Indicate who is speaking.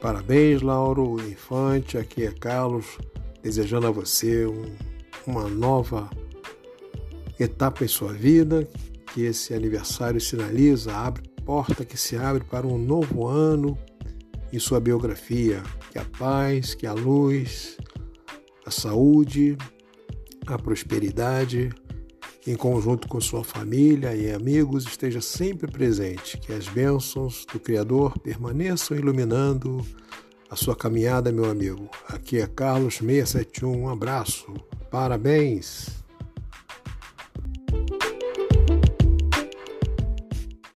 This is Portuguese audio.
Speaker 1: Parabéns, Lauro Infante. Aqui é Carlos, desejando a você um, uma nova etapa em sua vida, que esse aniversário sinaliza, abre porta que se abre para um novo ano em sua biografia. Que a paz, que a luz, a saúde, a prosperidade, em conjunto com sua família e amigos, esteja sempre presente. Que as bênçãos do Criador permaneçam iluminando a sua caminhada, meu amigo. Aqui é Carlos 671. Um abraço. Parabéns.